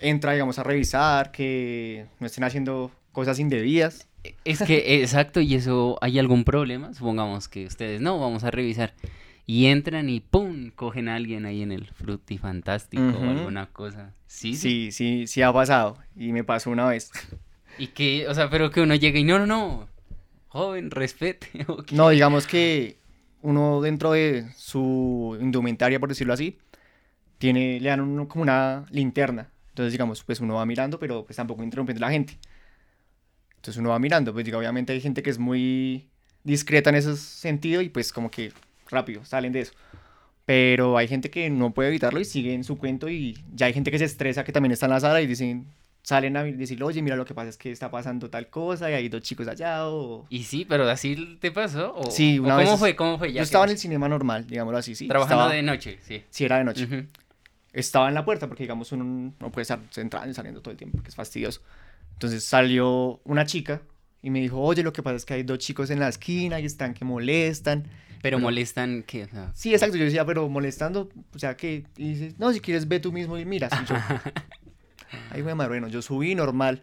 entra, digamos, a revisar, que no estén haciendo cosas indebidas. Es que, exacto, y eso, ¿hay algún problema? Supongamos que ustedes, no, vamos a revisar. Y entran y ¡pum! cogen a alguien ahí en el frutifantástico o Ujú. alguna cosa. Sí, Sí, sí, sí ha pasado. Y me pasó una vez. Y que, o sea, pero que uno llega y no, no, no. Joven, respete. ¿o? No, digamos que uno dentro de su indumentaria, por decirlo así, tiene, le dan uno como una linterna. Entonces, digamos, pues uno va mirando, pero pues tampoco interrumpiendo a la gente. Entonces uno va mirando, pues digo, obviamente hay gente que es muy discreta en ese sentido y pues como que rápido salen de eso. Pero hay gente que no puede evitarlo y sigue en su cuento y ya hay gente que se estresa que también está en la sala y dicen, salen a decirle, oye, mira lo que pasa es que está pasando tal cosa y hay dos chicos allá o... Y sí, pero así te pasó. ¿O, Sí, o una ¿Cómo vez- fue? ¿Cómo fue? Ya Yo estaba en el cinema normal, digámoslo así, sí. Trabajando estaba- de noche, sí. Sí, era de noche. Ujú. Estaba en la puerta porque, digamos, uno no puede estar entrando y saliendo todo el tiempo, que es fastidioso. Entonces salió una chica y me dijo, oye, lo que pasa es que hay dos chicos en la esquina y están que molestan. Pero molestan que... o sea, Sí, exacto. Yo decía, pero molestando, o sea, que y dice, no, si quieres ve tú mismo y miras. Y yo, ay, güey, madre, bueno, yo subí normal.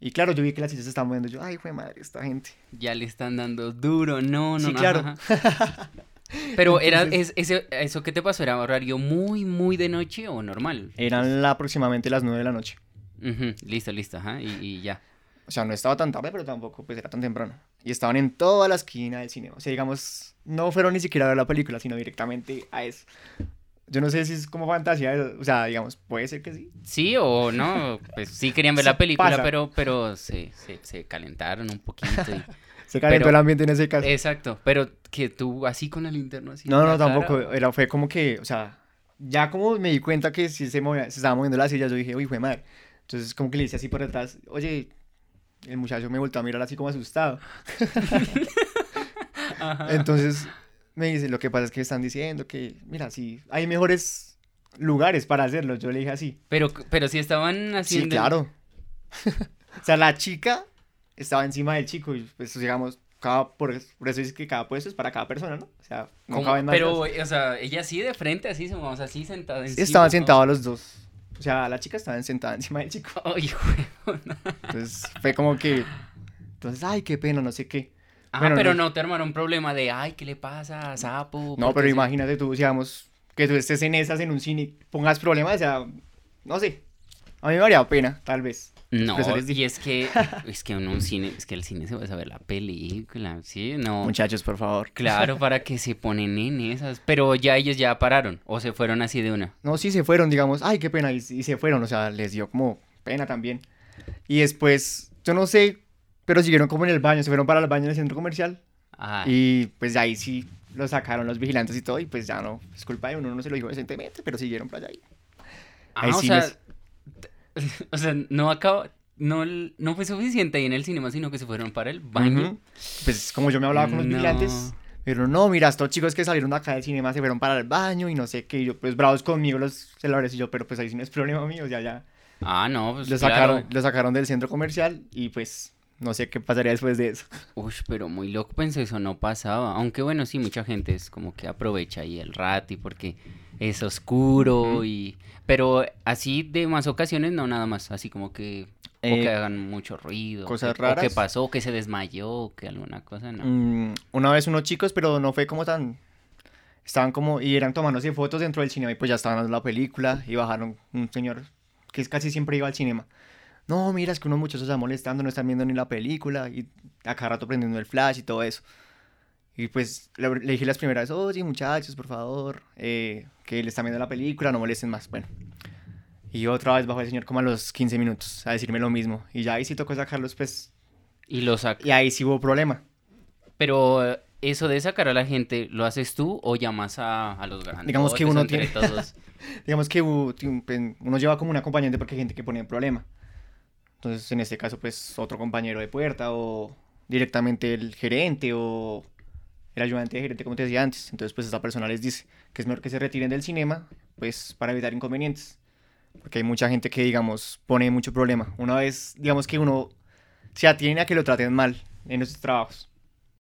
Y claro, yo vi que las sillas se estaban moviendo. Yo, ay, güey, madre, esta gente. ya le están dando duro, no, no, Sí, no, claro. Pero era, es, ese, ¿eso qué te pasó? ¿Era horario muy, muy de noche o normal? Eran la- aproximadamente las 9 de la noche. Listo, listo, ajá, y, y ya. O sea, no estaba tan tarde, pero tampoco pues era tan temprano. Y estaban en toda la esquina del cine. O sea, digamos, no fueron ni siquiera a ver la película, sino directamente a eso. Yo no sé si es como fantasía, o sea, digamos, puede ser que sí. Sí o no, pues sí querían ver la película, pasa. pero, pero se, se, se calentaron un poquito. y- Se calentó Pero- el ambiente en ese caso. Exacto, pero que tú así con el linterno así. no, no, cara, tampoco. Era, fue como que, o sea, ya como me di cuenta que sí se, movía, se estaba moviendo la silla, yo dije, uy, fue madre. Entonces, como que le hice así por detrás, oye, el muchacho me volvió a mirar así como asustado. Ajá. Entonces me dice, lo que pasa es que están diciendo que, mira, sí, hay mejores lugares para hacerlo. Yo le dije así. Pero, pero si estaban Sí, haciendo... claro. o sea, la chica estaba encima del chico y pues digamos, cada, por, eso- por eso es que cada puesto es para cada persona, ¿no? O sea, no caben más. Pero, o sea, ella así de frente, así, vamos, así sentada encima. Estaban sentados los dos. O sea, la chica estaba sentada encima del chico. Ay, güey. Entonces fue como que, entonces, ay, qué pena, no sé qué. Ah, Bueno, pero no- no te armaron problema de, ay, ¿qué le pasa, sapo? No, ¿Por pero qué se-?" imagínate tú, digamos, que tú estés en esas en un cine pongas problemas, o sea, no sé. A mí me haría pena, tal vez. No, y es que, es que uno un cine, es que el cine se va a saber la película, sí, no. Muchachos, por favor. Claro, para que se ponen en esas. Pero ya ellos ya pararon, o se fueron así de una. No, sí se fueron, digamos, ay, qué pena, y, y se fueron, o sea, les dio como pena también. Y después, yo no sé, pero siguieron como en el baño, se fueron para el baño en el centro comercial. Ah, Y pues de ahí sí lo sacaron los vigilantes y todo, y pues ya no, es culpa de uno, no se lo dijo decentemente, pero siguieron para allá. ah, hay o sea, cines. o sea, no acaba, no, no fue suficiente ahí en el cinema, sino que se fueron para el baño. Ujú. Pues como yo me hablaba con los No. vigilantes, pero no, mira, estos chicos que salieron acá del cinema se fueron para el baño y no sé qué, y yo pues bravos conmigo los celulares y yo, pero pues ahí sí no es problema mío, ya, ya. Ah, no, pues Lo claro. sacaron, lo sacaron del centro comercial y pues no sé qué pasaría después de eso. Uy, pero muy loco, pensé eso no pasaba. Aunque bueno, sí, mucha gente es como que aprovecha ahí el rato y porque es oscuro y... Pero así de más ocasiones no, nada más. Así como que... o Eh, que hagan mucho ruido. cosas que, o raras. que pasó, que se desmayó, o que alguna cosa, no. Mm, una vez unos chicos, pero no fue como tan... Estaban como, y eran tomándose fotos dentro del cinema y pues ya estaban dando la película y bajaron un señor que es casi siempre iba al cinema. No, mira, es que unos muchachos están molestando, no están viendo ni la película y a cada rato prendiendo el flash y todo eso. Y pues le, le dije las primeras, oye muchachos, por favor, eh, que le están viendo la película, no molesten más. Bueno. Y otra vez bajó el señor como a los 15 minutos a decirme lo mismo. Y ya ahí sí tocó sacarlos, pues, Y lo sac... y ahí sí hubo problema. Pero eh, eso de sacar a la gente, ¿lo haces tú o llamas a, a los grandes? Digamos que uno tiene- todos. Digamos que pues, uno lleva como un acompañante porque hay gente que pone problema. Entonces, en este caso, pues otro compañero de puerta o directamente el gerente o el ayudante de gerente, como te decía antes. Entonces, pues esa persona les dice que es mejor que se retiren del cinema, pues para evitar inconvenientes. Porque hay mucha gente que, digamos, pone mucho problema. Una vez, digamos que uno se atiene a que lo traten mal en esos trabajos.